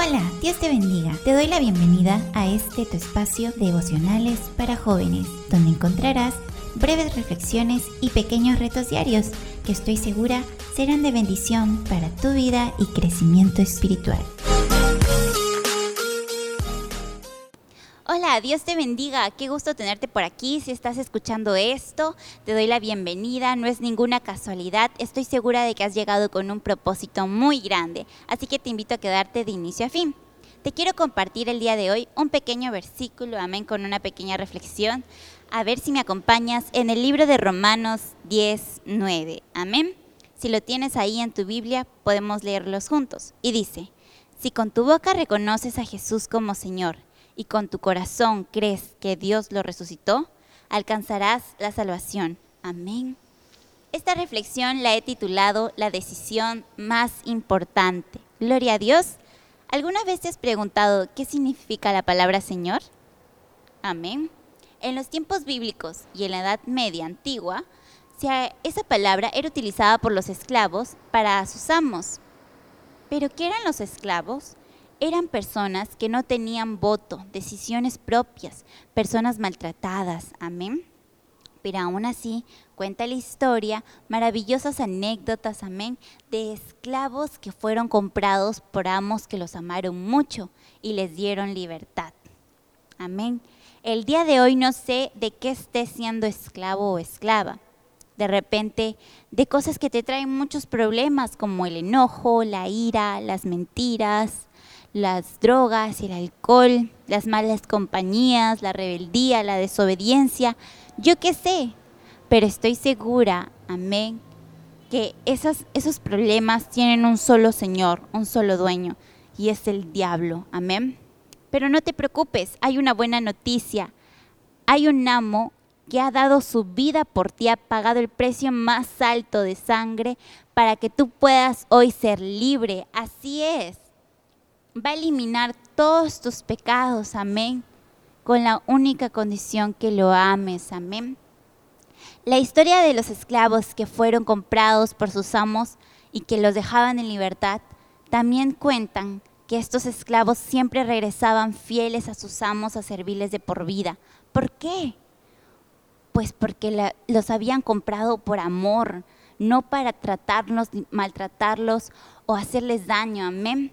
Hola, Dios te bendiga. Te doy la bienvenida a este tu espacio devocionales para jóvenes, donde encontrarás breves reflexiones y pequeños retos diarios que estoy segura serán de bendición para tu vida y crecimiento espiritual. Hola, Dios te bendiga. Qué gusto tenerte por aquí. Si estás escuchando esto, te doy la bienvenida. No es ninguna casualidad. Estoy segura de que has llegado con un propósito muy grande. Así que te invito a quedarte de inicio a fin. Te quiero compartir el día de hoy un pequeño versículo, amén, con una pequeña reflexión. A ver si me acompañas en el libro de Romanos 10, 9. Amén. Si lo tienes ahí en tu Biblia, podemos leerlos juntos. Y dice, si con tu boca reconoces a Jesús como Señor, y con tu corazón crees que Dios lo resucitó, alcanzarás la salvación. Amén. Esta reflexión la he titulado La decisión más importante. Gloria a Dios. ¿Alguna vez te has preguntado qué significa la palabra Señor? Amén. En los tiempos bíblicos y en la Edad Media antigua, esa palabra era utilizada por los esclavos para sus amos. ¿Pero qué eran los esclavos? Eran personas que no tenían voto, decisiones propias, personas maltratadas. Amén. Pero aún así cuenta la historia, maravillosas anécdotas, amén, de esclavos que fueron comprados por amos que los amaron mucho y les dieron libertad. Amén. El día de hoy no sé de qué estés siendo esclavo o esclava. De repente, de cosas que te traen muchos problemas como el enojo, la ira, las mentiras, las drogas, el alcohol, las malas compañías, la rebeldía, la desobediencia, yo qué sé, pero estoy segura, amén, que esos, esos problemas tienen un solo Señor, un solo dueño, y es el diablo, amén. Pero no te preocupes, hay una buena noticia, hay un amo que ha dado su vida por ti, ha pagado el precio más alto de sangre para que tú puedas hoy ser libre. Así es va a eliminar todos tus pecados, amén, con la única condición que lo ames, amén. La historia de los esclavos que fueron comprados por sus amos y que los dejaban en libertad, también cuentan que estos esclavos siempre regresaban fieles a sus amos a servirles de por vida. ¿Por qué? Pues porque los habían comprado por amor, no para tratarlos, maltratarlos o hacerles daño. Amén.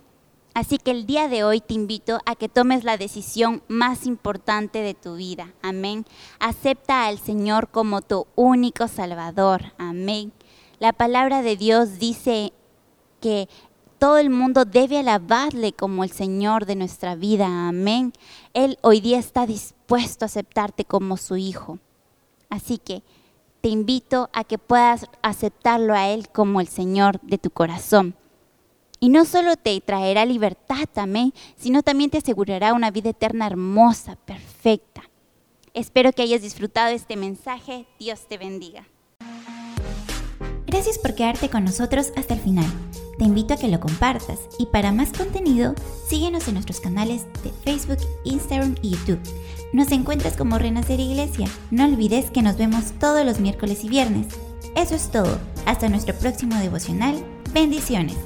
Así que el día de hoy te invito a que tomes la decisión más importante de tu vida. Amén. Acepta al Señor como tu único Salvador. Amén. La palabra de Dios dice que todo el mundo debe alabarle como el Señor de nuestra vida. Amén. Él hoy día está dispuesto a aceptarte como su hijo. Así que te invito a que puedas aceptarlo a Él como el Señor de tu corazón. Y no solo te traerá libertad, amén, sino también te asegurará una vida eterna hermosa, perfecta. Espero que hayas disfrutado este mensaje. Dios te bendiga. Gracias por quedarte con nosotros hasta el final. Te invito a que lo compartas y para más contenido, síguenos en nuestros canales de Facebook, Instagram y YouTube. Nos encuentras como Renacer Iglesia. No olvides que nos vemos todos los miércoles y viernes. Eso es todo. Hasta nuestro próximo devocional. Bendiciones.